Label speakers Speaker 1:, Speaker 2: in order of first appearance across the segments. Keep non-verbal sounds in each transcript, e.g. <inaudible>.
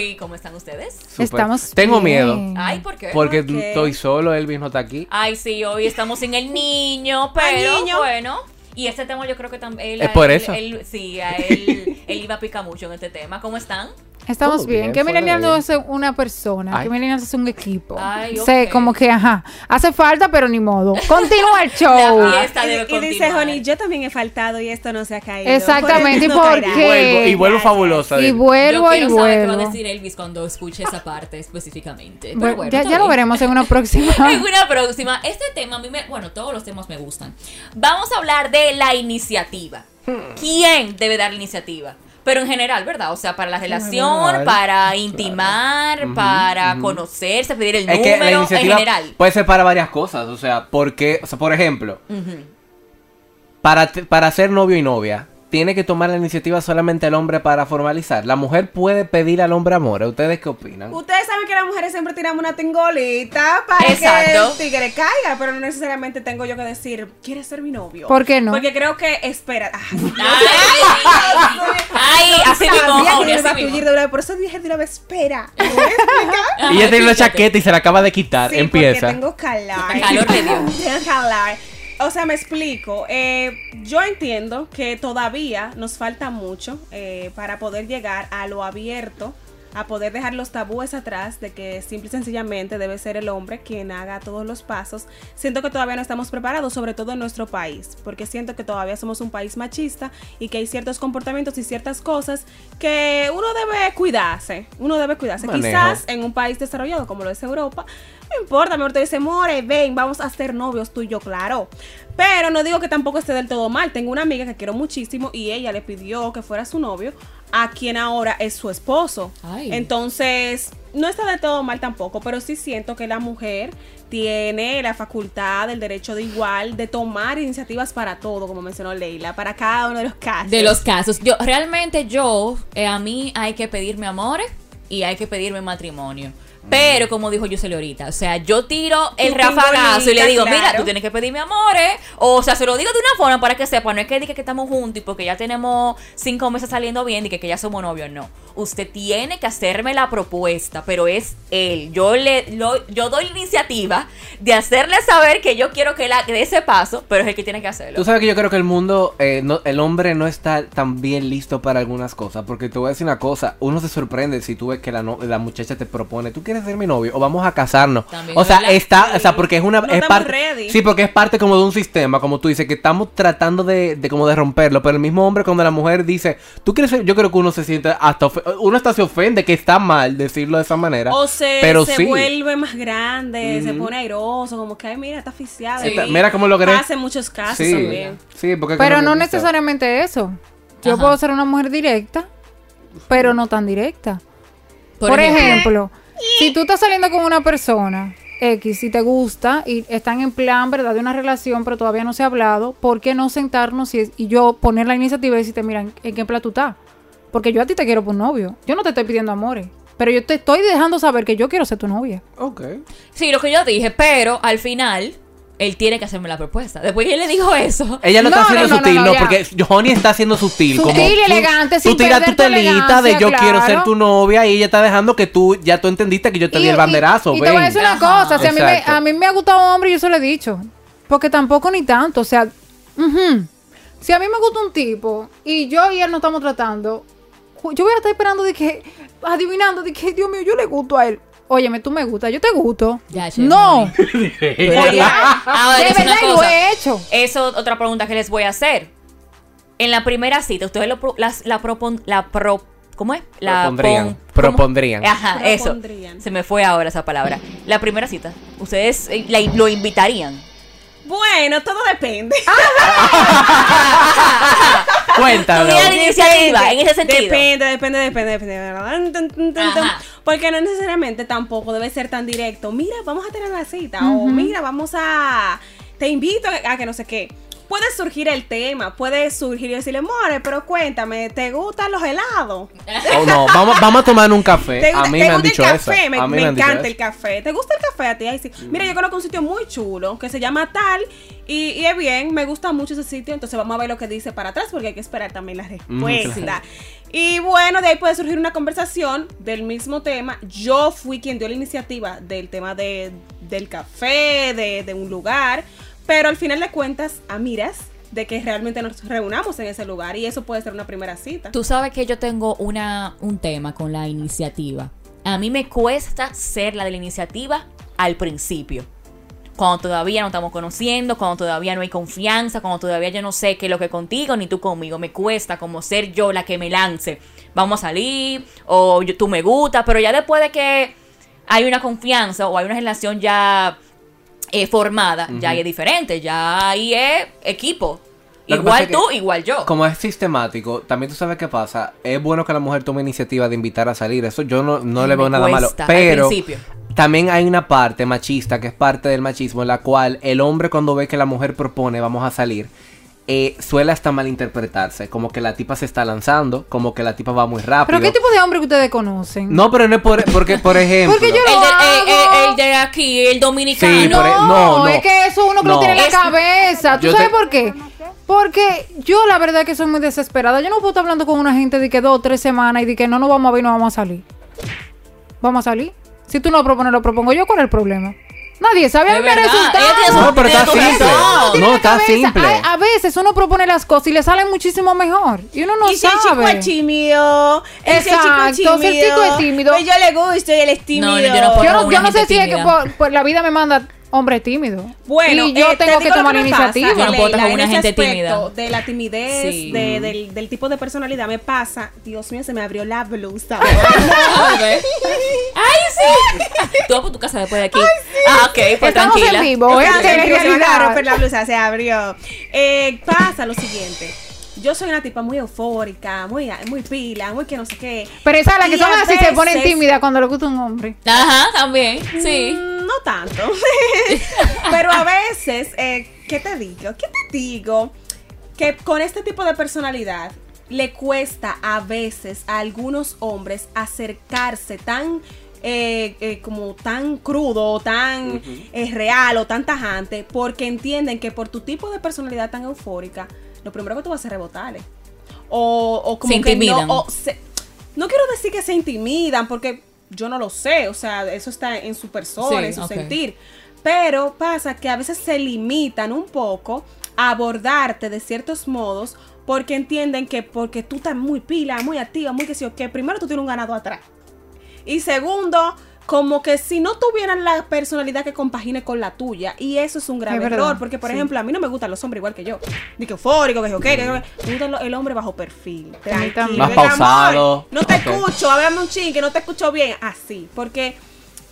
Speaker 1: Millennial. ¿Y cómo están ustedes?
Speaker 2: Súper.
Speaker 3: Estamos
Speaker 2: Tengo
Speaker 3: bien.
Speaker 2: miedo.
Speaker 1: Ay, ¿por qué?
Speaker 2: Porque
Speaker 4: ¿Por qué?
Speaker 2: estoy solo, Elvis no está aquí.
Speaker 1: Ay, sí, hoy estamos sin el niño, pero
Speaker 4: Ay, niño.
Speaker 1: bueno. Y este tema yo creo que también...
Speaker 2: Es por eso.
Speaker 1: sí, a él, él iba a picar mucho en este tema. ¿Cómo están?
Speaker 3: Estamos bien.
Speaker 2: bien,
Speaker 3: Que Millennial no es una persona,
Speaker 2: Ay.
Speaker 3: que Millennial es un equipo.
Speaker 1: Ay,
Speaker 3: Sé,
Speaker 1: ok.
Speaker 3: como que, ajá, hace falta, pero ni modo. <laughs> Continúa el show.
Speaker 1: La fiesta
Speaker 4: Y, y dice. Honey, yo también he faltado y esto no se ha caído.
Speaker 3: Exactamente,
Speaker 4: Por
Speaker 3: ¿y por
Speaker 4: no
Speaker 3: qué?
Speaker 2: Vuelvo, y vuelvo fabulosa.
Speaker 3: Y
Speaker 2: Elvis.
Speaker 3: vuelvo
Speaker 1: yo
Speaker 3: y
Speaker 1: saber qué va a
Speaker 3: vuelvo.
Speaker 1: decir Elvis cuando escuche esa parte específicamente. Pero
Speaker 3: Bueno,
Speaker 1: bueno,
Speaker 3: ya, lo veremos en una próxima. <laughs>
Speaker 1: En una próxima. Este tema, a mí me. Bueno, todos los temas me gustan. Vamos a hablar de la iniciativa. ¿Quién debe dar la iniciativa? Pero en general, ¿verdad? O sea, para la relación,
Speaker 2: general,
Speaker 1: para intimar, para
Speaker 2: ujú.
Speaker 1: conocerse, pedir el
Speaker 2: Es que la
Speaker 1: número, en general.
Speaker 2: puede ser para varias cosas. O sea, porque, o sea, por ejemplo, para, para ser novio y novia, tiene que tomar la iniciativa solamente el hombre para formalizar. La mujer puede pedir al hombre amor. ¿Ustedes qué opinan?
Speaker 4: Ustedes saben que las mujeres siempre tiramos una tingolita para
Speaker 1: Exacto.
Speaker 4: que el tigre caiga, pero no necesariamente tengo yo que decir, ¿quieres ser mi novio?
Speaker 3: ¿Por qué no?
Speaker 4: Porque creo que, espera, ah,
Speaker 1: Ay, ay, así mismo,
Speaker 4: de por eso dije de una vez, espera,
Speaker 2: y ella tiene una chaqueta y se la acaba de quitar.
Speaker 4: Sí,
Speaker 2: Empieza.
Speaker 4: porque tengo calor.
Speaker 1: Calor le dio.
Speaker 4: Tengo calor. O sea, me explico. Eh, yo entiendo que todavía nos falta mucho eh, para poder llegar a lo abierto, a poder dejar los tabúes atrás de que simple y sencillamente debe ser el hombre quien haga todos los pasos. Siento que todavía no estamos preparados, sobre todo en nuestro país, porque siento que todavía somos un país machista y que hay ciertos comportamientos y ciertas cosas que uno debe cuidarse. Uno debe cuidarse.
Speaker 2: Manejo.
Speaker 4: Quizás en un país desarrollado como lo es Europa, no importa, mejor te dice, more, ven, vamos a ser novios tú y yo, claro. Pero no digo que tampoco esté del todo mal. Tengo una amiga que quiero muchísimo y ella le pidió que fuera su novio a quien ahora es su esposo.
Speaker 1: Ay.
Speaker 4: Entonces, no está del todo mal tampoco, pero sí siento que la mujer tiene la facultad, el derecho de igual, de tomar iniciativas para todo, como mencionó Leila, para cada uno de los casos.
Speaker 1: De los casos. Yo, realmente yo, eh, a mí hay que pedirme amores y hay que pedirme matrimonio. Pero como dijo Yuseli ahorita, o sea, yo tiro el rafagazo y le digo, mira,
Speaker 4: claro.
Speaker 1: tú tienes que pedirme amores. O sea, se lo digo de una forma para que sepa, no es que diga que estamos juntos y porque ya tenemos cinco meses saliendo bien y que, que ya somos novios, no. Usted tiene que hacerme la propuesta, pero es él. Yo le lo- yo doy la iniciativa de hacerle saber que yo quiero que la que dé ese paso, pero es el que tiene que hacerlo.
Speaker 2: Tú sabes que yo creo que el mundo, eh, no- el hombre no está tan bien listo para algunas cosas. Porque te voy a decir una cosa, uno se sorprende si tú ves que la, no- la muchacha te propone, tú quieres ser mi novio o vamos a casarnos.
Speaker 1: También
Speaker 2: o sea, está, o sea, porque es una...
Speaker 4: No
Speaker 2: es parte,
Speaker 4: ready.
Speaker 2: Sí, porque es parte como de un sistema, como tú dices, que estamos tratando de, de como de romperlo. Pero el mismo hombre cuando la mujer dice, tú quieres ser, yo creo que uno se siente hasta, uno hasta se ofende que está mal decirlo de esa manera.
Speaker 4: O se,
Speaker 2: pero
Speaker 4: se
Speaker 2: sí.
Speaker 4: vuelve más grande, se pone airoso, como que, ay, mira, está.
Speaker 1: Sí.
Speaker 2: Esta- Mira cómo logré.
Speaker 4: Pasa en muchos casos
Speaker 2: Sí,
Speaker 4: también.
Speaker 2: sí, porque
Speaker 3: Pero no necesariamente eso. Yo
Speaker 1: Ajá.
Speaker 3: puedo ser una mujer directa, pero no tan directa.
Speaker 1: Por
Speaker 3: Por,
Speaker 1: ejemplo.
Speaker 3: ejemplo, si tú estás saliendo con una persona X y te gusta y están en plan, ¿verdad? De una relación, pero todavía no se ha hablado, ¿por qué no sentarnos y, y yo poner la iniciativa y decirte, mira, ¿en, en qué plan tú estás? Porque yo a ti te quiero por novio. Yo no te estoy pidiendo amores. Pero yo te estoy dejando saber que yo quiero ser tu novia.
Speaker 2: Ok.
Speaker 1: Sí, lo que yo dije, pero al final él tiene que hacerme la propuesta. Después que él le dijo eso,
Speaker 2: Ella lo
Speaker 3: No,
Speaker 2: está haciendo
Speaker 3: no, no,
Speaker 2: sutil,
Speaker 3: no,
Speaker 2: no, porque Johnny está haciendo sutil.
Speaker 3: Sutil
Speaker 2: como
Speaker 3: y
Speaker 2: tú-
Speaker 3: elegante,
Speaker 2: Tú
Speaker 3: sin
Speaker 2: tiras tu telita de yo quiero ser tu novia y ella está dejando que tú, ya tú entendiste que yo te di
Speaker 3: Y-
Speaker 2: el
Speaker 3: y-
Speaker 2: banderazo.
Speaker 3: Y, te
Speaker 2: ven.
Speaker 3: voy a decir una
Speaker 1: Ajá.
Speaker 3: cosa, si a, mí me, a mí me ha gustado un hombre y yo se lo he dicho. Porque tampoco ni tanto, o sea, ujú. si a mí me gusta un tipo y yo y él nos estamos tratando, yo voy a estar esperando de que, adivinando de que, Dios mío, yo le gusto a él. Óyeme, tú me gustas, yo te gusto.
Speaker 1: Ya, che,
Speaker 3: no, <laughs>
Speaker 1: ahora
Speaker 3: de
Speaker 1: es
Speaker 3: verdad lo he hecho.
Speaker 1: Eso otra pregunta que les voy a hacer. En la primera cita, ustedes lo pro- las- la propon, la pro, ¿cómo es? La
Speaker 2: Propondrían. Propondrían.
Speaker 1: Ajá, eso. Se me fue ahora esa palabra. La primera cita, ustedes eh, la- lo invitarían.
Speaker 4: Bueno, todo depende. <laughs>
Speaker 2: Cuéntalo.
Speaker 1: Iniciativa, en ese sentido.
Speaker 4: Depende, depende, depende, depende. Porque no necesariamente tampoco debe ser tan directo. Mira, vamos a tener una cita. O mira, vamos a. Te invito a, a que no sé qué. Puede surgir el tema, puede surgir y decirle, more, pero cuéntame, ¿te gustan los helados?
Speaker 2: Oh, no, vamos, vamos a tomar un café. <laughs>
Speaker 4: ¿Te,
Speaker 2: A
Speaker 4: gusta-
Speaker 2: mí
Speaker 4: te
Speaker 2: me han dicho
Speaker 4: el
Speaker 2: eso.
Speaker 4: café? Me,
Speaker 2: A mí
Speaker 4: encanta el café. ¿Te gusta el café a ti? Ay, sí. Mira, yo conozco un sitio muy chulo que se llama tal y, y es bien, me gusta mucho ese sitio, entonces vamos a ver lo que dice para atrás porque hay que esperar también la respuesta.
Speaker 2: claro.
Speaker 4: Y bueno, de ahí puede surgir una conversación del mismo tema. Yo fui quien dio la iniciativa del tema de, del café, de, de un lugar, pero al final de cuentas, a miras de que realmente nos reunamos en ese lugar y eso puede ser una primera cita.
Speaker 1: Tú sabes que yo tengo una, un tema con la iniciativa. A mí me cuesta ser la de la iniciativa al principio. Cuando todavía no estamos conociendo, cuando todavía no hay confianza, cuando todavía yo no sé qué es lo que contigo ni tú conmigo. Me cuesta como ser yo la que me lance. Vamos a salir, o yo- tú me gustas, pero ya después de que hay una confianza o hay una relación ya eh, formada, ya ahí es diferente, ya ahí es equipo.
Speaker 2: Lo
Speaker 1: Igual
Speaker 2: que
Speaker 1: tú, igual yo.
Speaker 2: Como es sistemático, también tú sabes qué pasa. Es bueno que la mujer tome iniciativa de invitar a salir. Eso yo no, no le veo nada malo. Pero. También hay una parte machista que es parte del machismo en la cual el hombre cuando ve que la mujer propone vamos a salir, eh, suele hasta malinterpretarse. Como que la tipa se está lanzando, como que la tipa va muy rápido.
Speaker 3: ¿Pero qué tipo de hombre que ustedes conocen?
Speaker 2: No, pero no es por, porque, por <laughs> ejemplo.
Speaker 3: Porque yo
Speaker 1: El
Speaker 3: lo
Speaker 1: de,
Speaker 3: hago.
Speaker 1: eh, eh, el de aquí, el dominicano.
Speaker 2: Sí, por e-
Speaker 3: No,
Speaker 2: no, no.
Speaker 3: es que eso uno que
Speaker 2: No.
Speaker 3: lo tiene en la
Speaker 1: Es-
Speaker 3: cabeza. ¿Tú sabes
Speaker 2: te-
Speaker 3: por qué? Porque yo la verdad que soy muy desesperada. Yo no puedo estar hablando con una gente de que dos o tres semanas y de que no nos vamos a ver y no vamos a salir. ¿Vamos a salir? Si tú no lo propones, lo propongo yo. ¿Cuál es el problema? Nadie sabe. A
Speaker 1: Es
Speaker 3: mí me
Speaker 1: verdad,
Speaker 3: resulta.
Speaker 1: ella tiene
Speaker 2: No, pero está simple. No, está
Speaker 3: cabeza.
Speaker 2: simple.
Speaker 3: A, a veces uno propone las cosas y le salen muchísimo mejor. Y uno no
Speaker 4: y si el chico
Speaker 3: sabe.
Speaker 4: es tímido, el si el
Speaker 3: Exacto,
Speaker 4: chico
Speaker 3: si el chico es tímido.
Speaker 4: Pues yo le gusto y él es tímido.
Speaker 1: No, yo no puedo
Speaker 3: yo no,
Speaker 1: con
Speaker 3: yo
Speaker 1: una
Speaker 3: no sé si es que por la vida me manda hombre tímido.
Speaker 4: Bueno,
Speaker 3: y yo
Speaker 4: eh, te
Speaker 3: tengo que tomar
Speaker 4: pasa,
Speaker 3: iniciativa.
Speaker 1: Yo no puedo estar
Speaker 4: Leila,
Speaker 1: con una gente tímida.
Speaker 4: De la timidez,
Speaker 1: Sí.
Speaker 4: de- del, del tipo de personalidad me pasa. Dios mío, se me abrió la blusa. <laughs>
Speaker 1: ¡Ay, sí! Tú vas por tu casa después de aquí. Ah, ok, pues
Speaker 3: Estamos
Speaker 1: tranquila.
Speaker 3: en vivo, en realidad.
Speaker 4: romper la blusa, se abrió. Eh, pasa lo siguiente. Yo soy una tipa muy eufórica, muy, muy pila, muy que no sé qué.
Speaker 3: Pero esa la que son así se ponen tímidas cuando le gusta un hombre.
Speaker 1: Ajá, también. Sí.
Speaker 4: Mm, No tanto. <laughs> Pero a veces, eh, ¿qué te digo? ¿Qué te digo? Que con este tipo de personalidad le cuesta a veces a algunos hombres acercarse tan eh, eh, como tan crudo, tan eh, real o tan tajante, porque entienden que por tu tipo de personalidad tan eufórica, lo primero que tú vas a hacer es rebotarle. O, o como
Speaker 1: Se
Speaker 4: que
Speaker 1: intimidan.
Speaker 4: no, o se- no quiero decir que se intimidan, porque yo no lo sé, o sea, eso está en su persona,
Speaker 1: Sí,
Speaker 4: en su sentir. Pero pasa que a veces se limitan un poco a abordarte de ciertos modos porque entienden que porque tú estás muy pila, muy activa, muy que sí, o que primero tú tienes un ganado atrás. Y segundo, como que si no tuvieran la personalidad que compagine con la tuya. Y eso es un grave
Speaker 3: Es
Speaker 4: error. Porque, por
Speaker 3: sí.
Speaker 4: ejemplo, a mí no me gustan los hombres igual que yo. Ni que eufórico, que yo qué, que. Me gusta el hombre bajo perfil. Tranquilo.
Speaker 3: también.
Speaker 2: Más
Speaker 4: amor,
Speaker 2: pausado.
Speaker 4: No te escucho, háblame un ching, que no te escucho bien. Así. Porque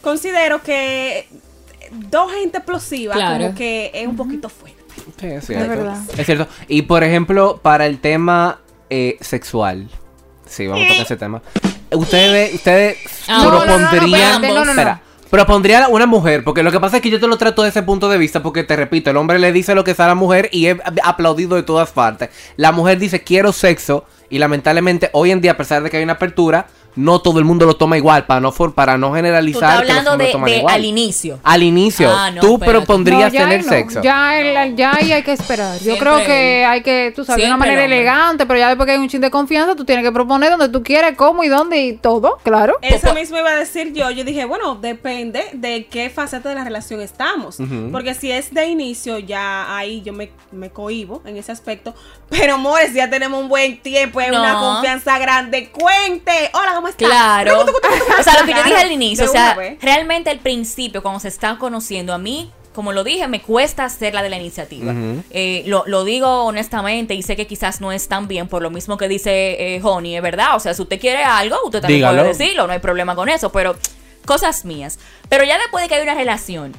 Speaker 4: considero que dos gente explosiva
Speaker 1: Claro.
Speaker 4: como que es un poquito fuerte.
Speaker 2: Sí, es cierto.
Speaker 3: verdad.
Speaker 2: Es cierto. Y por ejemplo, para el tema eh, sexual. Sí, vamos a tocar ese tema. Ustedes, ustedes
Speaker 1: no,
Speaker 2: propondrían.
Speaker 1: no, no.
Speaker 2: Espera. Propondría a una mujer, porque lo que pasa es que yo te lo trato desde ese punto de vista, porque te repito, el hombre le dice lo que es a la mujer y es aplaudido de todas partes. La mujer dice quiero sexo y lamentablemente hoy en día, a pesar de que hay una apertura, no todo el mundo lo toma igual, para no, for- para no
Speaker 1: Tú
Speaker 2: generalizar que los
Speaker 1: hablando de,
Speaker 2: toman
Speaker 1: de
Speaker 2: igual.
Speaker 1: al inicio.
Speaker 2: Al inicio,
Speaker 1: Ah, no,
Speaker 2: tú propondrías
Speaker 3: No, ya
Speaker 2: tener
Speaker 3: no.
Speaker 2: sexo.
Speaker 3: Ya, el- ya ahí hay que esperar. Yo
Speaker 1: Siempre
Speaker 3: creo que hay que, tú sabes, de una manera elegante, pero ya después que hay un chin de confianza, tú tienes que proponer donde tú quieres, cómo y dónde y todo, claro.
Speaker 4: Eso mismo iba a decir yo. Yo dije, bueno, depende de qué faceta de la relación estamos. Porque si es de inicio, ya ahí yo me, me cohibo en ese aspecto. Pero, amores, ya tenemos un buen tiempo, hay
Speaker 1: No.
Speaker 4: una confianza grande. Cuente. Hola, ¿cómo estás?
Speaker 1: Claro. O sea, lo que yo dije al inicio, o sea, realmente al principio, cuando se están conociendo, a mí, como lo dije, me cuesta hacer la de la iniciativa. Eh, lo, lo digo honestamente y sé que quizás no es tan bien por lo mismo que dice eh, Honey, es verdad. O sea, si usted quiere algo, usted también
Speaker 2: Dígalo.
Speaker 1: puede decirlo, no hay problema con eso, pero cosas mías. Pero ya después de que hay una relación,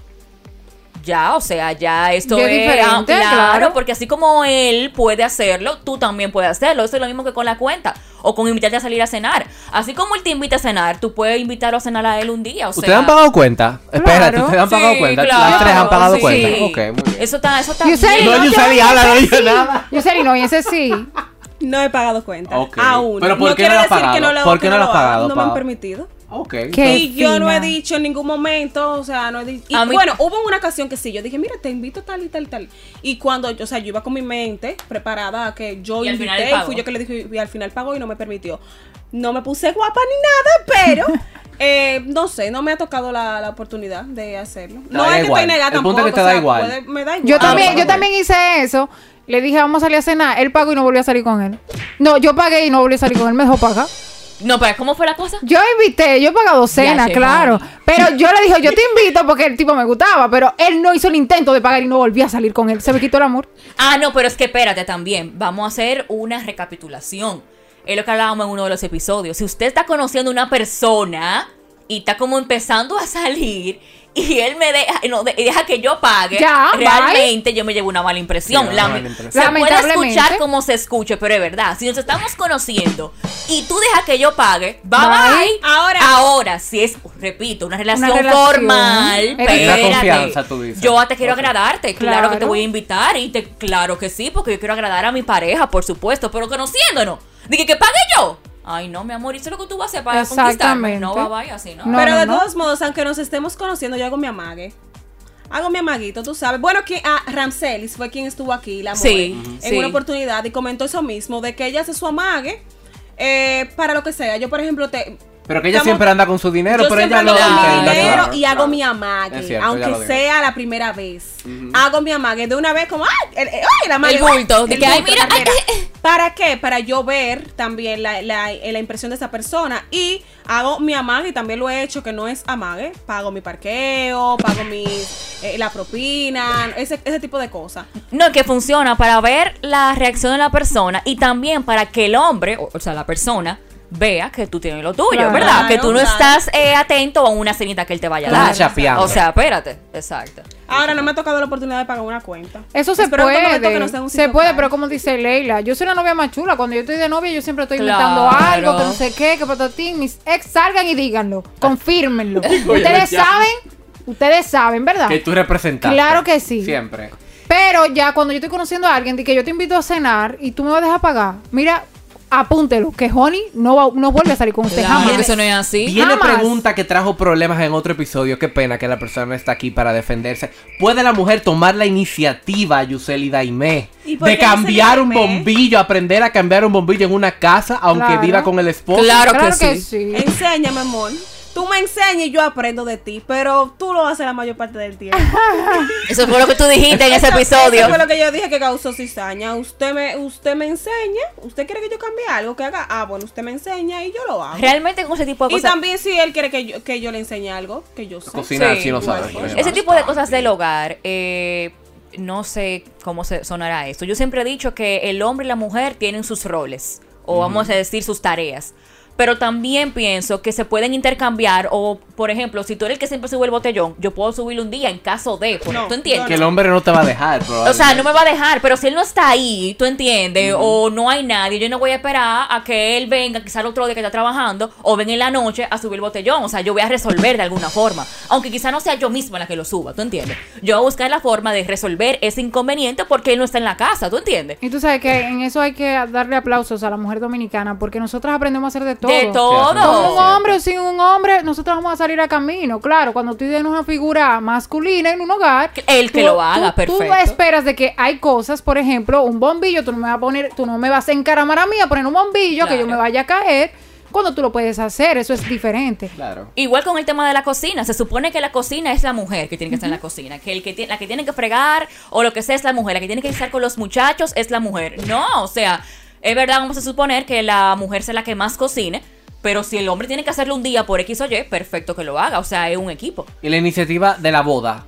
Speaker 1: ya, o sea, ya esto
Speaker 3: Ya
Speaker 1: es,
Speaker 3: es diferente,
Speaker 1: ah, claro,
Speaker 3: claro.
Speaker 1: porque así como él puede hacerlo, tú también puedes hacerlo. Eso es lo mismo que con la cuenta o con invitarte a salir a cenar. Así como él te invita a cenar, tú puedes invitarlo a cenar a él un día. O
Speaker 2: ¿Ustedes
Speaker 1: sea,
Speaker 2: han pagado cuenta? Espérate, ¿ustedes han pagado
Speaker 1: Sí,
Speaker 2: cuenta?
Speaker 1: claro,
Speaker 2: Las tres han pagado
Speaker 1: sí.
Speaker 2: cuenta. Ok, muy bien.
Speaker 1: Eso está, eso está
Speaker 3: Y usted
Speaker 1: bien.
Speaker 3: no,
Speaker 2: No,
Speaker 3: yo-
Speaker 2: Yuseli habla, no dice nada.
Speaker 3: Yo sé, no, y ese sí.
Speaker 4: No he pagado cuenta.
Speaker 2: Ok.
Speaker 4: Aún.
Speaker 2: Pero ¿por qué
Speaker 4: quiere
Speaker 2: no lo has
Speaker 4: decir que
Speaker 2: pagado?
Speaker 4: lo-
Speaker 2: ¿Por qué no lo has
Speaker 4: hago.
Speaker 2: pagado,
Speaker 4: No me han permitido.
Speaker 2: Ok.
Speaker 3: Qué
Speaker 4: y yo no he dicho en ningún momento, o sea, no he dicho. Y
Speaker 1: A mí-
Speaker 4: bueno, hubo una ocasión que sí, yo dije, mira, te invito tal y tal y tal. Y cuando, yo, o sea, yo iba con mi mente preparada a que yo
Speaker 1: Y
Speaker 4: invité, y fui yo que le dije, y al final pagó y no me permitió. No me puse guapa ni nada, pero. <laughs> eh, no sé, no me ha tocado la, la oportunidad de hacerlo.
Speaker 2: Te
Speaker 4: No
Speaker 2: da
Speaker 4: es que
Speaker 2: igual.
Speaker 4: estoy negada tampoco.
Speaker 2: es que te
Speaker 4: o
Speaker 2: da
Speaker 4: sea,
Speaker 2: igual.
Speaker 4: puede- me da igual.
Speaker 3: Yo también,
Speaker 2: Ah,
Speaker 3: yo
Speaker 2: bueno.
Speaker 3: también hice eso. Le dije, vamos a salir a cenar. Él pagó y no volvió a salir con él. No, yo pagué y no volví a salir con él. Me dejó pagar.
Speaker 1: No, pero ¿cómo fue la cosa?
Speaker 3: Yo invité, yo he pagado cena,
Speaker 1: che,
Speaker 3: claro.
Speaker 1: mami.
Speaker 3: Pero <laughs> yo le dije, yo te invito porque el tipo me gustaba. Pero él no hizo el intento de pagar y no volví a salir con él. Se me quitó el amor.
Speaker 1: Ah, no, pero es que espérate también. Vamos a hacer una recapitulación. Es lo que hablábamos en uno de los episodios. Si usted está conociendo una persona y está como empezando a salir y él me deja, no, de- deja que yo pague,
Speaker 3: Ya,
Speaker 1: realmente yo me llevo una mala impresión.
Speaker 2: Sí, una
Speaker 1: Lame-
Speaker 2: mala impresión.
Speaker 1: Se puede
Speaker 3: Lamentablemente.
Speaker 1: escuchar como se escuche, pero es verdad. Si nos estamos conociendo y tú dejas que yo pague, bye
Speaker 3: Bye.
Speaker 1: bye.
Speaker 4: Ahora-
Speaker 1: ahora, si es, repito, una relación,
Speaker 3: relación.
Speaker 1: formal,
Speaker 3: Es
Speaker 2: una
Speaker 1: espérate.
Speaker 2: confianza, tú dices.
Speaker 1: Yo te quiero agradarte, claro. que te
Speaker 3: Claro.
Speaker 1: voy a invitar y te, claro que sí, porque yo quiero agradar a mi pareja, por supuesto, pero conociéndonos. Dije que pague yo. Ay, no, mi amor, eso es lo que tú vas a hacer para conquistarme. No, va, vaya así, ¿no?
Speaker 3: No,
Speaker 4: Pero de
Speaker 3: no.
Speaker 4: todos modos, aunque nos estemos conociendo, yo hago mi amague. Hago mi amaguito, tú sabes. Bueno, que ah, Ramselis fue quien estuvo aquí, la
Speaker 1: Sí,
Speaker 4: mujer,
Speaker 1: Ujú.
Speaker 4: en
Speaker 1: sí.
Speaker 4: una oportunidad y comentó eso mismo, de que ella hace su amague eh, para lo que sea. Yo, por ejemplo, te...
Speaker 2: Pero que ella
Speaker 4: estamos-
Speaker 2: siempre anda con su dinero,
Speaker 4: yo
Speaker 2: pero
Speaker 4: siempre
Speaker 2: ella
Speaker 4: mi
Speaker 2: intenta,
Speaker 4: dinero
Speaker 2: claro,
Speaker 4: y hago
Speaker 2: claro.
Speaker 4: mi amague,
Speaker 2: cierto,
Speaker 4: aunque sea la primera vez. Hago mi amague de una vez como, ¡ay! El, el- ¡ay! el amague.
Speaker 1: El bulto, de
Speaker 4: El
Speaker 1: que, ay,
Speaker 4: bulto,
Speaker 1: mira,
Speaker 4: la
Speaker 1: ay,
Speaker 4: cartera.
Speaker 1: ay, ay.
Speaker 4: ¿Para qué? Para yo ver también la, la- la impresión de esa persona y hago mi amague y también lo he hecho que no es amague. Pago mi parqueo, pago mi, eh, la propina, ese, ese tipo de cosas.
Speaker 1: No, que funciona para ver la reacción de la persona y también para que el hombre, o, o sea, la persona, vea que tú tienes lo tuyo,
Speaker 3: Claro.
Speaker 1: ¿verdad? que tú no
Speaker 4: Claro.
Speaker 1: estás eh, atento a una cenita que él te vaya a dar.
Speaker 2: Chapeando.
Speaker 1: O sea, espérate, exacto.
Speaker 4: Ahora no me ha tocado la oportunidad de pagar una cuenta.
Speaker 3: Eso se
Speaker 4: Espero que
Speaker 3: puede.
Speaker 4: no
Speaker 3: Se puede,
Speaker 4: caro.
Speaker 3: pero como dice Leila, yo soy la novia más chula. Cuando yo estoy de novia, yo siempre estoy
Speaker 1: Claro.
Speaker 3: inventando algo, que no sé qué, que patatín. Mis ex salgan y díganlo. Confírmenlo. <laughs> ustedes saben, ustedes saben, ¿verdad?
Speaker 2: Que tú representaste.
Speaker 3: Claro que sí.
Speaker 2: Siempre.
Speaker 3: Pero ya cuando yo estoy conociendo a alguien de que yo te invito a cenar y tú me vas a dejar pagar, mira, apúntelo, que Honey no, va- no vuelve a salir con usted
Speaker 1: Claro,
Speaker 3: jamás.
Speaker 1: eso no es así.
Speaker 2: Viene
Speaker 3: Jamás.
Speaker 2: pregunta que trajo problemas en otro episodio. Qué pena que la persona no está aquí para defenderse. ¿Puede la mujer tomar la iniciativa, Yuseli Daimé,
Speaker 4: ¿Y por
Speaker 2: de cambiar un bombillo, aprender a cambiar un bombillo en una casa, aunque
Speaker 3: Claro.
Speaker 2: viva con el esposo?
Speaker 1: Claro.
Speaker 3: Claro
Speaker 1: que
Speaker 3: que sí.
Speaker 4: Enséñame, amor. Tú me enseñas y yo aprendo de ti, pero tú lo haces la mayor parte del tiempo. <laughs>
Speaker 1: Eso fue lo que tú dijiste en <laughs> ese
Speaker 4: Eso-
Speaker 1: episodio.
Speaker 4: Eso fue lo que yo dije que causó cizaña. Usted me, usted me enseña. ¿Usted quiere que yo cambie algo que haga? Ah, bueno, usted me enseña y yo lo hago.
Speaker 1: Realmente con ese tipo de
Speaker 4: Y
Speaker 1: cosas.
Speaker 4: también si él quiere que yo, que yo le enseñe algo, que yo sé.
Speaker 2: Cocinar
Speaker 1: Sí,
Speaker 2: si no
Speaker 4: igual,
Speaker 2: sabe.
Speaker 4: pues.
Speaker 1: Ese tipo de cosas del hogar, eh, no sé cómo se sonará esto. Yo siempre he dicho que el hombre y la mujer tienen sus roles, o vamos a decir sus tareas. Pero también pienso que se pueden intercambiar, o por ejemplo, si tú eres el que siempre sube el botellón, yo puedo subirlo un día en caso de, por-
Speaker 4: No,
Speaker 1: ¿tú entiendes?
Speaker 2: Que el hombre no te va a dejar,
Speaker 1: O sea, no me va a dejar, pero si él no está ahí, tú entiendes, o no hay nadie, yo no voy a esperar a que él venga, quizá el otro día que está trabajando, o venga en la noche a subir el botellón. O sea, yo voy a resolver de alguna forma. Aunque quizá no sea yo misma la que lo suba, ¿tú entiendes? Yo voy a buscar la forma de resolver ese inconveniente porque él no está en la casa, ¿tú entiendes?
Speaker 3: Y tú sabes que en eso hay que darle aplausos a la mujer dominicana porque nosotras aprendemos a hacer de todo.
Speaker 1: De todo.
Speaker 3: Con un hombre o sin un hombre, nosotros vamos a salir a camino. Claro, cuando tú tienes una figura masculina en un hogar,
Speaker 1: El que
Speaker 3: tú-
Speaker 1: lo haga,
Speaker 3: tú- Tú
Speaker 1: perfecto.
Speaker 3: esperas de que hay cosas, por ejemplo, un bombillo, tú no me vas a poner, tú no me vas a encaramar a mí a poner un bombillo que yo me vaya a caer cuando tú lo puedes hacer. Eso es diferente.
Speaker 2: Claro.
Speaker 1: Igual con el tema de la cocina, se supone que la cocina es la mujer que tiene que estar en la cocina, que el que tiene, la que tiene que fregar o lo que sea es la mujer, la que tiene que estar con los muchachos es la mujer. No, o sea, es verdad, vamos a suponer que la mujer sea la que más cocine, pero si el hombre tiene que hacerlo un día por X o Y, perfecto que lo haga, o sea, es un equipo.
Speaker 2: Y la iniciativa de la boda.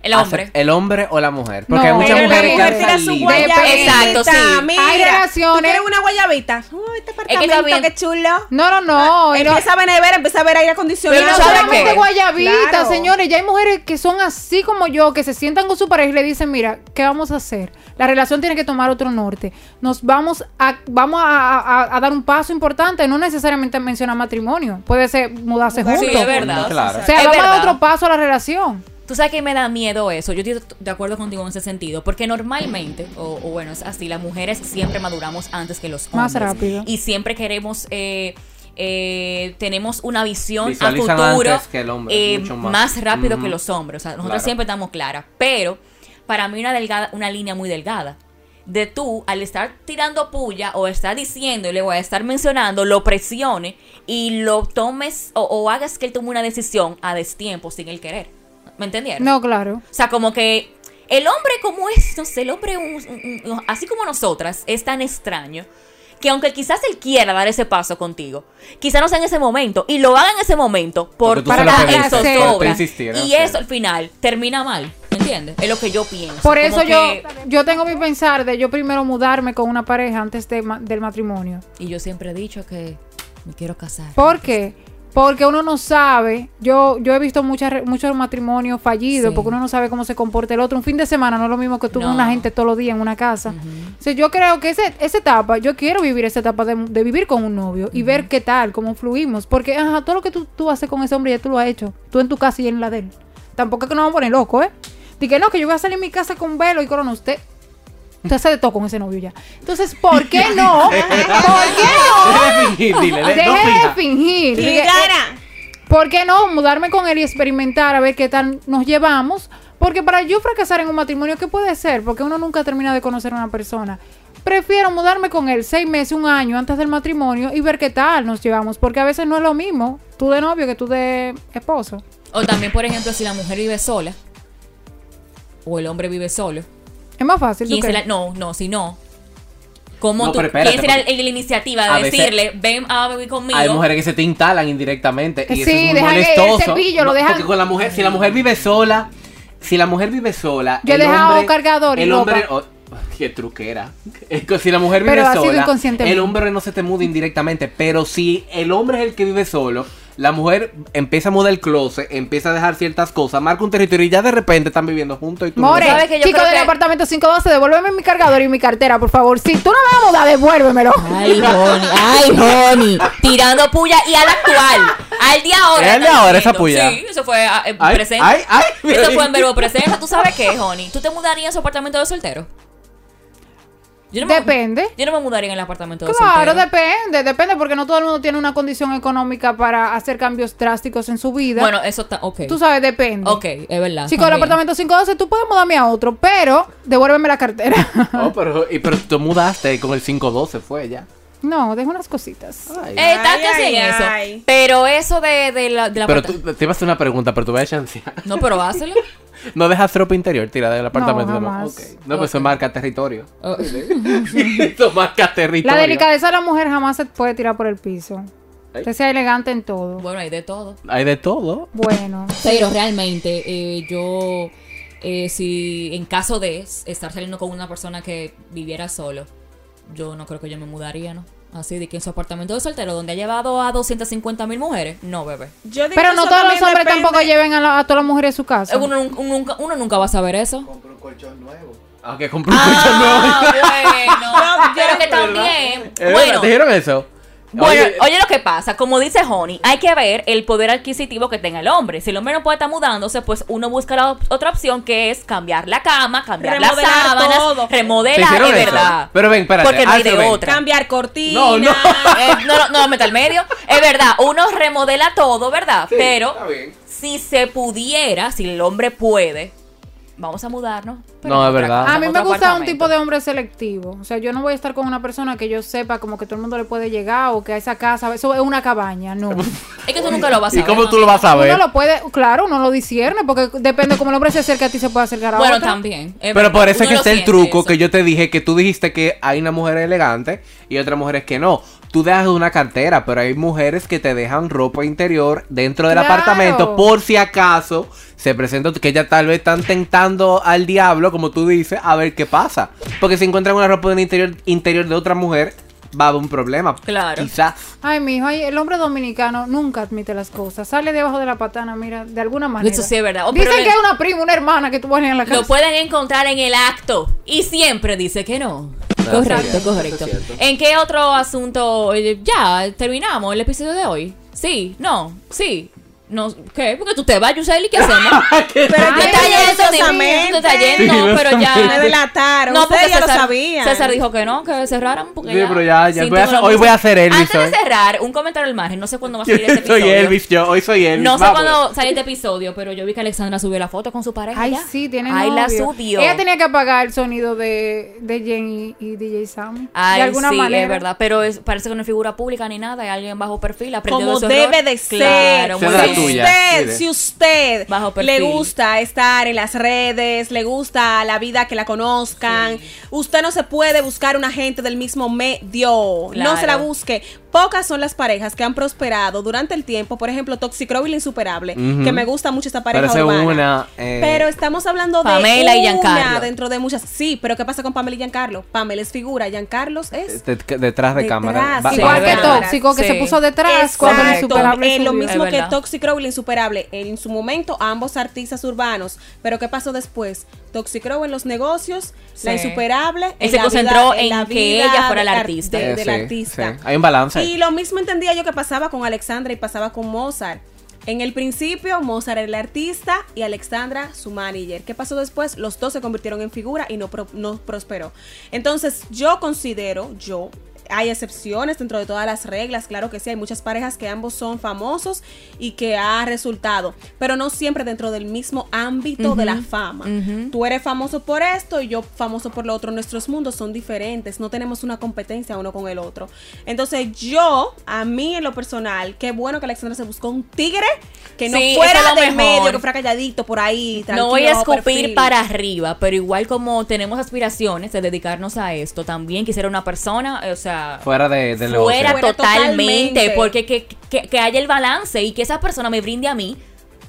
Speaker 1: El hombre.
Speaker 2: ¿El hombre o la mujer? Porque
Speaker 3: No,
Speaker 2: hay muchas
Speaker 3: la
Speaker 2: mujeres que
Speaker 3: mujer
Speaker 2: han
Speaker 4: tira su guayabita.
Speaker 1: Exacto, sí.
Speaker 4: Mira,
Speaker 3: Hay relaciones-
Speaker 4: ¿tú una guayabita? Oh, este apartamento, qué chulo.
Speaker 3: No, no, no. no-
Speaker 4: Empieza a ver nevera, empieza a ver aire
Speaker 3: Y
Speaker 4: acondicionado.
Speaker 3: no
Speaker 1: Pero ¿sabe
Speaker 3: solamente
Speaker 1: qué?
Speaker 3: guayabita,
Speaker 4: Claro.
Speaker 3: señores. Ya hay mujeres que son así como yo, que se sientan con su pareja y le dicen, mira, ¿qué vamos a hacer? La relación tiene que tomar otro norte. Nos vamos a, vamos a, a- a dar un paso importante, no necesariamente mencionar matrimonio. Puede ser mudarse juntos.
Speaker 1: Sí, es verdad.
Speaker 2: Claro.
Speaker 3: O sea,
Speaker 1: Es
Speaker 3: vamos a dar otro paso a la relación.
Speaker 1: Tú sabes que me da miedo eso. Yo estoy de acuerdo contigo en ese sentido. Porque normalmente, o, o bueno, es así, las mujeres siempre maduramos antes que los hombres.
Speaker 3: Más rápido.
Speaker 1: Y siempre queremos eh, eh, tenemos una visión a futuro
Speaker 2: antes que el hombre,
Speaker 1: eh,
Speaker 2: mucho
Speaker 1: más.
Speaker 2: más.
Speaker 1: rápido que los hombres. O sea, nosotros
Speaker 2: Claro.
Speaker 1: siempre estamos claras. Pero para mí una delgada, una línea muy delgada. De tú, al estar tirando puya o estar diciéndole o a estar mencionando, lo presione y lo tomes o, o hagas que él tome una decisión a destiempo sin él querer. ¿Me entendieron?
Speaker 3: No, claro.
Speaker 1: O sea, como que el hombre como es, no sé, el hombre, un- un- un- así como nosotras, es tan extraño que aunque quizás él quiera dar ese paso contigo, quizás no sea en ese momento y lo haga en ese momento por para sobra.
Speaker 2: insistieras,
Speaker 1: y eso al final termina mal, ¿me entiendes? Es lo que yo pienso.
Speaker 3: Por eso yo,
Speaker 1: que-
Speaker 3: yo tengo mi pensar de yo primero mudarme con una pareja antes de ma- del matrimonio.
Speaker 1: y yo siempre he dicho que me quiero casar.
Speaker 3: ¿Por qué? Porque uno no sabe, yo yo he visto muchas muchos matrimonios fallidos,
Speaker 1: Sí.
Speaker 3: porque uno no sabe cómo se comporta el otro. Un fin de semana no es lo mismo que
Speaker 1: No.
Speaker 3: una gente todos los días en una casa. O sea, yo creo que ese, esa etapa, yo quiero vivir esa etapa de, de vivir con un novio y ver qué tal, cómo fluimos. Porque, ajá, todo lo que tú, tú haces con ese hombre ya tú lo has hecho. Tú en tu casa y en la de él. Tampoco es que nos vamos a poner locos, ¿eh? Dije, no, que yo voy a salir en mi casa con velo y corona. Usted, usted de todo con ese novio ya. Entonces, ¿por qué <laughs> no? ¿Por qué no?
Speaker 2: Deje de fingir, dile.
Speaker 3: Deje de fingir. Eh. ¿Por qué no mudarme con él y experimentar a ver qué tal nos llevamos? Porque para yo fracasar en un matrimonio, ¿qué puede ser? Porque uno nunca termina de conocer a una persona. Prefiero mudarme con él seis meses, un año antes del matrimonio y ver qué tal nos llevamos. Porque a veces no es lo mismo tú de novio que tú de esposo.
Speaker 1: O también, por ejemplo, si la mujer vive sola o el hombre vive solo.
Speaker 3: Es más fácil.
Speaker 1: No, no, si no. ¿Cómo
Speaker 2: No,
Speaker 1: tú,
Speaker 2: espérate,
Speaker 1: ¿Quién será
Speaker 2: porque
Speaker 1: el- la iniciativa
Speaker 2: a
Speaker 1: de
Speaker 2: veces-
Speaker 1: decirle, ven a vivir conmigo?
Speaker 2: Hay mujeres que se te instalan indirectamente y
Speaker 3: Sí,
Speaker 2: eso es muy
Speaker 3: el
Speaker 2: molestoso.
Speaker 3: cepillo, lo dejan-
Speaker 2: Porque con la mujer, si la mujer vive sola, si la mujer vive sola,
Speaker 3: Yo he
Speaker 2: el
Speaker 3: dejado
Speaker 2: hombre,
Speaker 3: cargador y
Speaker 2: el hombre, oh, qué truquera. Es que si la mujer vive sola, el hombre no se te muda indirectamente, pero si el hombre es el que vive solo, la mujer empieza a mudar el closet, empieza a dejar ciertas cosas, marca un territorio y ya de repente están viviendo juntos y tú no
Speaker 3: More,
Speaker 2: sabes.
Speaker 1: ¿Sabes que yo
Speaker 3: chico del
Speaker 1: que-
Speaker 3: apartamento 512, devuélveme mi cargador y mi cartera, por favor. Si tú no me vas a mudar, devuélvemelo.
Speaker 1: Ay, Honey, ay, Honey. Tirando puya y al actual. Al día ahora.
Speaker 2: ¿Es de
Speaker 1: están
Speaker 2: ahora esa puya?
Speaker 1: Sí, eso fue ah, eh,
Speaker 2: Ay,
Speaker 1: presente.
Speaker 2: ay, ay,
Speaker 1: Eso fue en verbo presente. ¿Tú sabes qué, Honey? ¿Tú te mudarías en su apartamento de soltero? Yo no me-
Speaker 3: Depende.
Speaker 1: Yo no me mudaría en el apartamento de
Speaker 3: Claro,
Speaker 1: soltero.
Speaker 3: depende, depende, porque no todo el mundo tiene una condición económica para hacer cambios drásticos en su vida.
Speaker 1: Bueno, eso está. Ok.
Speaker 3: tú sabes, depende.
Speaker 1: Ok, es verdad.
Speaker 3: Chico, el
Speaker 1: también.
Speaker 3: apartamento 512, tú puedes mudarme a otro, pero devuélveme la cartera. <laughs>
Speaker 2: Oh, pero, y, pero tú mudaste con el 512, fue ya.
Speaker 3: no, deja unas cositas.
Speaker 2: Ay.
Speaker 1: Eh, está
Speaker 4: Ay,
Speaker 1: casi en
Speaker 4: ay,
Speaker 1: eso. Pero eso de, de la, de la
Speaker 2: Pero tú, te ibas a hacer una pregunta, pero tú vas a chancear.
Speaker 1: No, pero hazlo. <laughs>
Speaker 2: No dejas ropa interior tirada del apartamento.
Speaker 3: jamás.
Speaker 2: Ok. No, pues eso marca territorio.
Speaker 1: Oh. <laughs>
Speaker 2: eso marca territorio.
Speaker 3: La delicadeza de la mujer jamás se puede tirar por el piso. Usted sea elegante en todo.
Speaker 1: Bueno, hay de todo.
Speaker 2: Hay de todo.
Speaker 3: Bueno. <laughs>
Speaker 1: Pero realmente, eh, yo, eh, si en caso de estar saliendo con una persona que viviera solo, yo no creo que yo me mudaría, ¿no? Así de que en su apartamento de soltero, donde ha llevado a 250 mil mujeres, no, bebé.
Speaker 4: Yo digo
Speaker 3: Pero
Speaker 4: que
Speaker 3: no todos los
Speaker 4: también
Speaker 3: hombres
Speaker 4: depende-
Speaker 3: tampoco lleven a, la- a todas las mujeres a su casa.
Speaker 1: Eh, Uno, nun- uno nunca, uno nunca va a saber eso.
Speaker 2: Compré un colchón nuevo.
Speaker 1: Ah, bueno. <laughs>
Speaker 4: No,
Speaker 1: pero
Speaker 4: ya
Speaker 1: que
Speaker 4: es
Speaker 1: también,
Speaker 2: Es verdad,
Speaker 1: bueno,
Speaker 2: ¿Te dijeron eso?
Speaker 1: Bueno,
Speaker 2: Oye,
Speaker 1: oye, lo que pasa, como dice Honey, hay que ver el poder adquisitivo que tenga el hombre. Si el hombre no puede estar mudándose, pues uno busca la op- otra opción que es cambiar la cama, cambiar las sábanas,
Speaker 4: todo.
Speaker 2: ¿te
Speaker 1: remodelar, es
Speaker 2: eso?
Speaker 1: verdad.
Speaker 2: Pero ven, espérate.
Speaker 1: Porque no hay de
Speaker 2: ven.
Speaker 1: otra.
Speaker 4: Cambiar cortina.
Speaker 2: No, no. <laughs>
Speaker 1: Eh, no, no, no, meta al medio. Es verdad, uno remodela todo, ¿verdad?
Speaker 2: Sí,
Speaker 1: Pero
Speaker 2: está bien.
Speaker 1: si se pudiera, si el hombre puede, vamos a mudarnos. pero
Speaker 2: No, es verdad.
Speaker 3: A mí me gusta un tipo de hombre selectivo. O sea, yo no voy a estar con una persona que yo sepa como que todo el mundo le puede llegar o que a esa casa, eso es una cabaña, no. <laughs>
Speaker 1: Es que tú nunca lo vas a
Speaker 2: ¿Y
Speaker 1: ver.
Speaker 2: cómo
Speaker 1: ¿no?
Speaker 2: tú lo vas a ver?
Speaker 3: Uno lo puede, claro, uno lo discierne porque depende cómo el hombre se acerca a ti se puede acercar a
Speaker 1: Bueno,
Speaker 3: otro.
Speaker 1: también. es
Speaker 2: Pero por eso es que está el truco
Speaker 1: eso.
Speaker 2: que yo te dije que tú dijiste que hay una mujer elegante y otras mujeres que no. Tú dejas una cartera, pero hay mujeres que te dejan ropa interior dentro del
Speaker 3: Claro.
Speaker 2: apartamento por si acaso se presenta que ellas tal vez están tentando al diablo, como tú dices, a ver qué pasa. Porque si encuentran una ropa en interior, interior de otra mujer, va a haber un problema.
Speaker 1: Claro.
Speaker 2: Quizás.
Speaker 3: Ay, mijo, ay, el hombre dominicano nunca admite las cosas. Sale debajo de la patana, mira, de alguna manera.
Speaker 1: Eso sí es verdad. Oh,
Speaker 3: Dicen que es una prima, una hermana que tú pones en la casa.
Speaker 1: Lo pueden encontrar en el acto y siempre dice que no.
Speaker 2: es
Speaker 1: correcto, correcto. ¿En qué otro asunto? eh, Ya, terminamos el episodio de hoy. Sí, no, sí. No, ¿qué? Porque tú te vas, Yuseli, <laughs> ¿qué hacemos?
Speaker 4: Pero
Speaker 1: Tú
Speaker 4: yo
Speaker 1: estás yendo, dime, tú estás yendo,
Speaker 2: Sí,
Speaker 1: pero
Speaker 4: Me
Speaker 1: ya.
Speaker 4: delataron.
Speaker 1: No, porque
Speaker 4: ya lo
Speaker 1: César,
Speaker 4: sabían.
Speaker 1: César dijo que no, que cerraran. Porque
Speaker 2: Sí, pero ya, ya voy a hacer- hoy voy a hacer Elvis
Speaker 1: Antes de
Speaker 2: hoy.
Speaker 1: cerrar, un comentario al margen. No sé cuándo va a salir <laughs> este
Speaker 2: soy
Speaker 1: episodio.
Speaker 2: Elvis, yo hoy soy Elvis.
Speaker 1: No sé
Speaker 2: vamos.
Speaker 1: cuándo sale este episodio, pero yo vi que Alexandra subió la foto con su pareja.
Speaker 3: Ay,
Speaker 1: ya.
Speaker 3: sí, tiene
Speaker 1: Ay, la
Speaker 3: novio.
Speaker 1: subió.
Speaker 3: Ella tenía que apagar el sonido de, de Jenny y DJ Sammy.
Speaker 1: Ay,
Speaker 3: de alguna
Speaker 1: sí,
Speaker 3: manera.
Speaker 1: es verdad. Pero es- parece que no es figura pública ni nada. Hay alguien bajo perfil. aprendió
Speaker 4: como
Speaker 1: de
Speaker 4: debe de ser.
Speaker 1: Claro, muy bien.
Speaker 2: Tuya.
Speaker 4: usted, si usted
Speaker 1: Bajo
Speaker 4: le gusta estar en las redes, le gusta la vida que la conozcan, usted no se puede buscar una gente del mismo medio. No se la busque. Pocas son las parejas que han prosperado durante el tiempo. Por ejemplo, Toxicrow y la Insuperable,
Speaker 2: Ujú.
Speaker 4: que me gusta mucho esta pareja
Speaker 2: Parece
Speaker 4: urbana.
Speaker 2: una. eh,
Speaker 4: Pero estamos hablando de
Speaker 1: Pamela y
Speaker 4: una
Speaker 1: Giancarlo.
Speaker 4: dentro de muchas. Sí, pero ¿qué pasa con Pamela y Giancarlo? Pamela es figura, Giancarlo es
Speaker 2: de- detrás de
Speaker 4: Detrás,
Speaker 2: cámara.
Speaker 1: Sí,
Speaker 3: Igual que. Tóxico, que
Speaker 1: Sí.
Speaker 3: se puso detrás cuando el
Speaker 4: Exacto,
Speaker 3: insuperable
Speaker 4: eh, lo mismo
Speaker 1: Es
Speaker 4: que
Speaker 1: verdad.
Speaker 4: Toxic Crow y la Insuperable. En su momento, ambos artistas urbanos. Pero ¿qué pasó después? Toxic Crow en los negocios, la. Insuperable.
Speaker 1: Él
Speaker 4: en
Speaker 1: se
Speaker 4: la
Speaker 1: concentró
Speaker 4: vida-
Speaker 1: en
Speaker 4: la
Speaker 1: que ella fuera la artista.
Speaker 4: ar- de- del
Speaker 2: sí,
Speaker 4: artista.
Speaker 2: sí. Hay un balance.
Speaker 4: Y lo mismo entendía yo que pasaba con Alexandra y pasaba con Mozart. En el principio, Mozart era el artista y Alexandra su manager. ¿Qué pasó después? Los dos se convirtieron en figura y no, pro- no prosperó. Entonces, yo considero, yo, hay excepciones dentro de todas las reglas, claro que sí, hay muchas parejas que ambos son famosos y que ha resultado, pero no siempre dentro del mismo ámbito de la fama.
Speaker 1: ujú.
Speaker 4: Tú eres famoso por esto y yo famoso por lo otro. Nuestros mundos son diferentes, no tenemos una competencia uno con el otro. Entonces yo, a mí en lo personal, qué bueno que Alexandra se buscó un tigre que no
Speaker 1: Sí,
Speaker 4: fuera del
Speaker 1: mejor.
Speaker 4: medio, que fuera calladito por ahí.
Speaker 1: No voy a escupir
Speaker 4: perfil.
Speaker 1: para arriba, pero igual como tenemos aspiraciones de dedicarnos a esto, también quisiera una persona, o sea,
Speaker 2: Fuera de, del
Speaker 1: fuera.
Speaker 4: Fuera
Speaker 1: totalmente,
Speaker 4: totalmente.
Speaker 1: porque que, que, que haya el balance y que esa persona me brinde a mí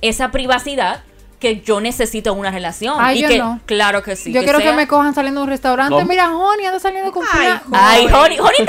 Speaker 1: esa privacidad que yo necesito una relación.
Speaker 3: Ay,
Speaker 1: y
Speaker 3: yo
Speaker 1: que,
Speaker 3: no.
Speaker 1: claro que sí.
Speaker 3: Yo quiero
Speaker 1: sea-
Speaker 3: que me cojan saliendo de un restaurante.
Speaker 2: ¿Cómo?
Speaker 3: Mira, Honey anda saliendo con
Speaker 4: Ay.
Speaker 1: Ay. Honey, Honey <laughs> tan,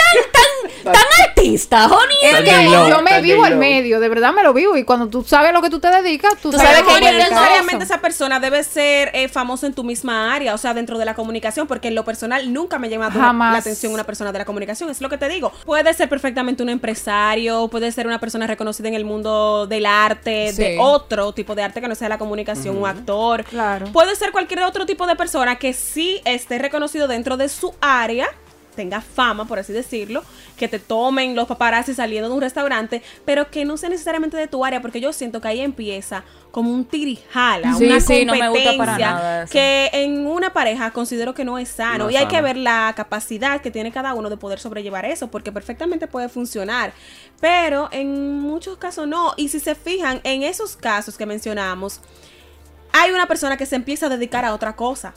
Speaker 1: tan, tan artista, Honey.
Speaker 3: Es que yo me vivo al medio, de verdad me lo vivo. Y cuando tú sabes a lo que tú te dedicas, tú,
Speaker 1: Tú
Speaker 3: sabes
Speaker 1: sabes
Speaker 3: que
Speaker 4: no necesariamente esa persona debe ser eh, famoso en tu misma área, o sea, dentro de la comunicación, porque en lo personal nunca me ha llamado
Speaker 3: Jamás.
Speaker 4: la atención una persona de la comunicación, es lo que te digo. Puede ser perfectamente un empresario, puede ser una persona reconocida en el mundo del arte,
Speaker 1: Sí.
Speaker 4: de otro tipo de arte que no sea la comunicación, un actor.
Speaker 3: Claro.
Speaker 4: Puede ser cualquier otro tipo de persona que sí esté reconocido dentro de su área tenga fama, por así decirlo, que te tomen los paparazzi saliendo de un restaurante, pero que no sea necesariamente de tu área, porque yo siento que ahí empieza como un tirijala,
Speaker 1: Sí,
Speaker 4: una
Speaker 1: sí,
Speaker 4: competencia
Speaker 1: no me gusta para nada eso.
Speaker 4: que en una pareja considero que no es sano
Speaker 2: No
Speaker 4: y hay que ver la capacidad que tiene cada uno de poder sobrellevar eso, porque perfectamente puede funcionar, pero en muchos casos no, y si se fijan en esos casos que mencionamos, hay una persona que se empieza a dedicar a otra cosa.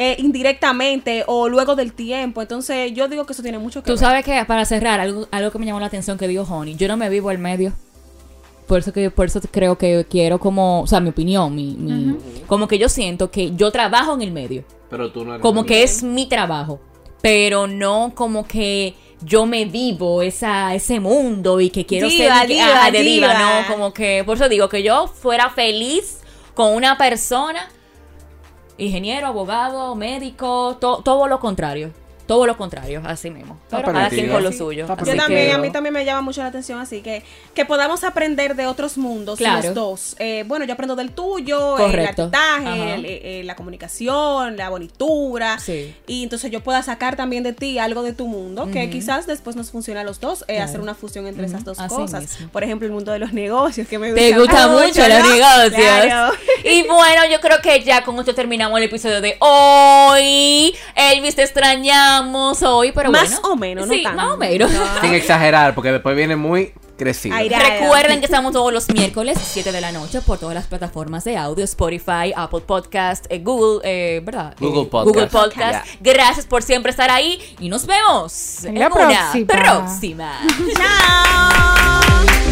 Speaker 4: eh, indirectamente o luego del tiempo. Entonces, yo digo que eso tiene mucho que
Speaker 1: Tú
Speaker 4: ver.
Speaker 1: sabes que para cerrar, algo, algo que me llamó la atención que dijo Honey, yo no me vivo al medio. Por eso que por eso creo que quiero como, o sea, mi opinión, mi, mi- como que yo siento que yo trabajo en el medio,
Speaker 2: Pero tú no eres
Speaker 1: como que es mi trabajo, pero no como que yo me vivo esa ese mundo y que quiero
Speaker 4: Diva,
Speaker 1: ser
Speaker 4: diva,
Speaker 1: ajá, de diva,
Speaker 4: diva.
Speaker 1: no, como que por eso digo que yo fuera feliz con una persona ingeniero, abogado, médico, to- todo lo contrario. Todo lo contrario, así mismo. Pero cada quien con lo suyo.
Speaker 4: Yo
Speaker 1: que-
Speaker 4: también, a mí también me llama mucho la atención, así que que podamos aprender de otros mundos
Speaker 1: Claro.
Speaker 4: los dos. Eh, bueno, yo aprendo del tuyo,
Speaker 1: Correcto.
Speaker 4: el artitaje,
Speaker 1: Ajá.
Speaker 4: el- eh, la comunicación, la bonitura.
Speaker 1: Sí.
Speaker 4: Y entonces yo pueda sacar también de ti algo de tu mundo que quizás después nos funcione a los dos, eh, hacer una fusión entre esas dos
Speaker 1: Así
Speaker 4: cosas.
Speaker 1: mismo.
Speaker 4: Por ejemplo, el mundo de los negocios, que me
Speaker 1: Te gusta mucho los
Speaker 4: ¿no?
Speaker 1: negocios.
Speaker 4: Claro.
Speaker 1: Y bueno, yo creo que ya con esto terminamos el episodio de hoy. Elvis, te extrañamos hoy, pero
Speaker 4: Más
Speaker 1: bueno.
Speaker 4: o menos, no
Speaker 1: Sí,
Speaker 4: tanto.
Speaker 1: más o menos. <laughs>
Speaker 2: Sin exagerar, porque después viene muy crecido.
Speaker 1: Recuerden que estamos todos los miércoles, 7 de la noche, por todas las plataformas de audio, Spotify, Apple Podcast, eh, Google, eh, ¿verdad?
Speaker 2: Google
Speaker 1: Eh,
Speaker 2: Podcast.
Speaker 1: Google Podcast. Gracias por siempre estar ahí y nos vemos
Speaker 3: En
Speaker 1: en,
Speaker 3: la
Speaker 1: una
Speaker 3: próxima.
Speaker 1: próxima. <laughs>
Speaker 4: Chao. <laughs>